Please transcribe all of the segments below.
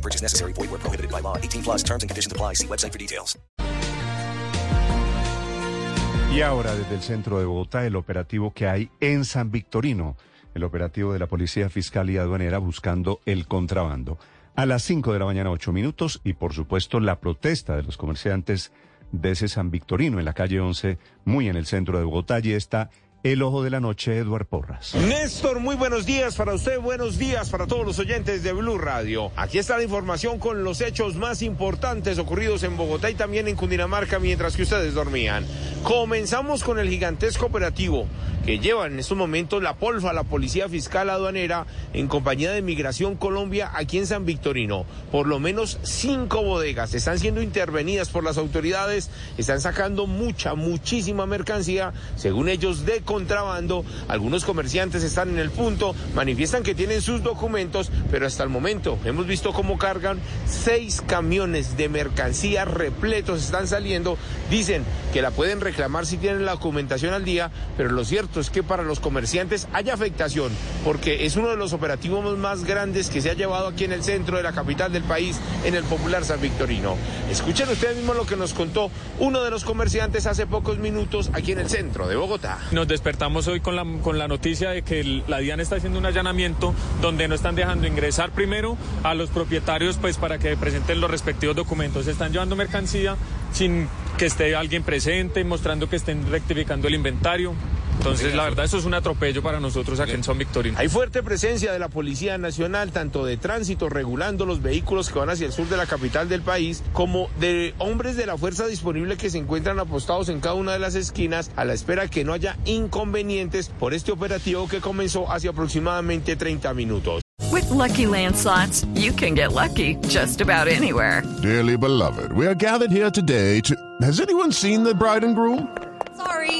No purchase necessary. Void where prohibited by law. 18 plus terms and conditions apply. See website for details. Y ahora desde el centro de Bogotá, el operativo que hay en San Victorino, el operativo de la Policía Fiscal y Aduanera buscando el contrabando. A las 5 de la mañana, 8 minutos, y por supuesto la protesta de los comerciantes de ese San Victorino en la calle 11, muy en el centro de Bogotá. Allí está el ojo de la noche, Eduard Porras. Néstor, muy buenos días para usted, buenos días para todos los oyentes de Blue Radio. Aquí está la información con los hechos más importantes ocurridos en Bogotá y también en Cundinamarca mientras que ustedes dormían. Comenzamos con el gigantesco operativo que lleva en estos momentos la Polfa, la Policía Fiscal Aduanera, en compañía de Migración Colombia aquí en San Victorino. Por lo menos cinco bodegas están siendo intervenidas por las autoridades, están sacando mucha, muchísima mercancía, según ellos, de contrabando. Algunos comerciantes están en el punto, manifiestan que tienen sus documentos, pero hasta el momento hemos visto cómo cargan seis camiones de mercancía repletos, están saliendo, dicen que la pueden reclamar si tienen la documentación al día, pero lo cierto es que para los comerciantes hay afectación, porque es uno de los operativos más grandes que se ha llevado aquí en el centro de la capital del país, en el popular San Victorino. Escuchen ustedes mismos lo que nos contó uno de los comerciantes hace pocos minutos aquí en el centro de Bogotá. Despertamos hoy con la, con la noticia de que la DIAN está haciendo un allanamiento donde no están dejando ingresar primero a los propietarios pues para que presenten los respectivos documentos. Están llevando mercancía sin que esté alguien presente, mostrando que estén rectificando el inventario. Entonces, la verdad, eso es un atropello para nosotros aquí en San Victorino. Hay fuerte presencia de la Policía Nacional, tanto de tránsito, regulando los vehículos que van hacia el sur de la capital del país, como de hombres de la fuerza disponible que se encuentran apostados en cada una de las esquinas a la espera que no haya inconvenientes por este operativo que comenzó hace aproximadamente 30 minutos. With Lucky Land slots, you can get lucky just about anywhere. Dearly beloved, we are gathered here today to. Has anyone seen the bride and groom? Sorry,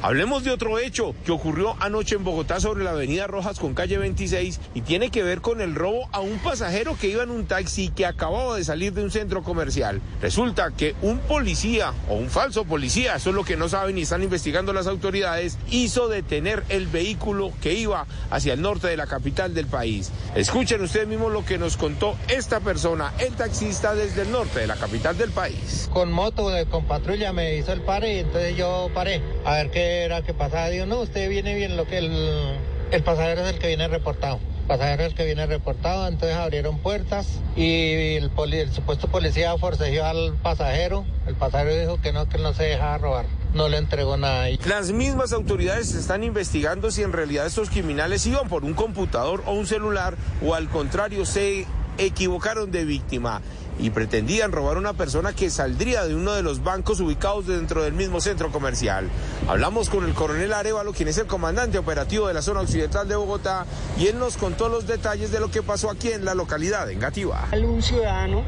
Hablemos de otro hecho que ocurrió anoche en Bogotá sobre la avenida Rojas con calle 26 y tiene que ver con el robo a un pasajero que iba en un taxi que acababa de salir de un centro comercial. Resulta que un policía o un falso policía, eso es lo que no saben y están investigando las autoridades, hizo detener el vehículo que iba hacia el norte de la capital del país. Escuchen ustedes mismos lo que nos contó esta persona, el taxista desde el norte de la capital del país. Con moto, con patrulla me hizo el pare y entonces yo paré a ver qué era que pasaba. Digo, no, usted viene bien, lo que el, el pasajero es el que viene reportado. Pasajero es el que viene reportado, entonces abrieron puertas y el, poli- el supuesto policía forcejeó al pasajero. El pasajero dijo que no, que no se dejaba robar. No le entregó nada. Las mismas autoridades están investigando si en realidad estos criminales iban por un computador o un celular o al contrario se equivocaron de víctima y pretendían robar a una persona que saldría de uno de los bancos ubicados dentro del mismo centro comercial. Hablamos con el coronel Arevalo, quien es el comandante operativo de la zona occidental de Bogotá, y él nos contó los detalles de lo que pasó aquí en la localidad, en Gativa. Un ciudadano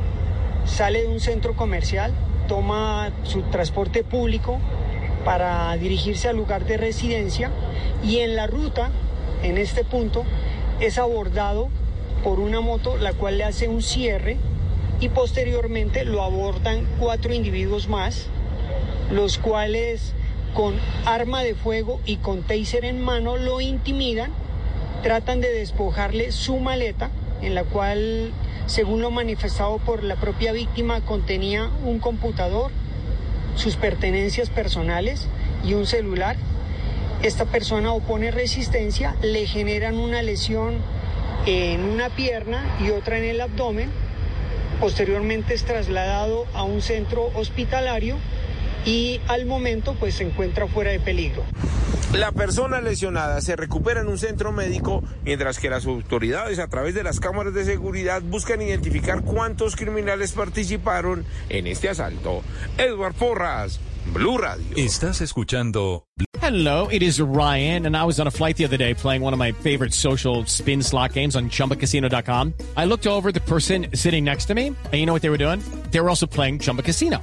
sale de un centro comercial, toma su transporte público para dirigirse al lugar de residencia y en la ruta, en este punto, es abordado por una moto la cual le hace un cierre y posteriormente lo abordan cuatro individuos más, los cuales con arma de fuego y con taser en mano lo intimidan, tratan de despojarle su maleta, en la cual, según lo manifestado por la propia víctima, contenía un computador, sus pertenencias personales y un celular. Esta persona opone resistencia, le generan una lesión en una pierna y otra en el abdomen. Posteriormente es trasladado a un centro hospitalario y al momento pues se encuentra fuera de peligro. La persona lesionada se recupera en un centro médico, mientras que las autoridades a través de las cámaras de seguridad buscan identificar cuántos criminales participaron en este asalto. Edward Porras, Blue Radio. Estás escuchando Hello, it is Ryan, and I was on a flight the other day playing one of my favorite social spin slot games on chumbacasino.com. I looked over the person sitting next to me, and you know what they were doing? They were also playing Chumba Casino.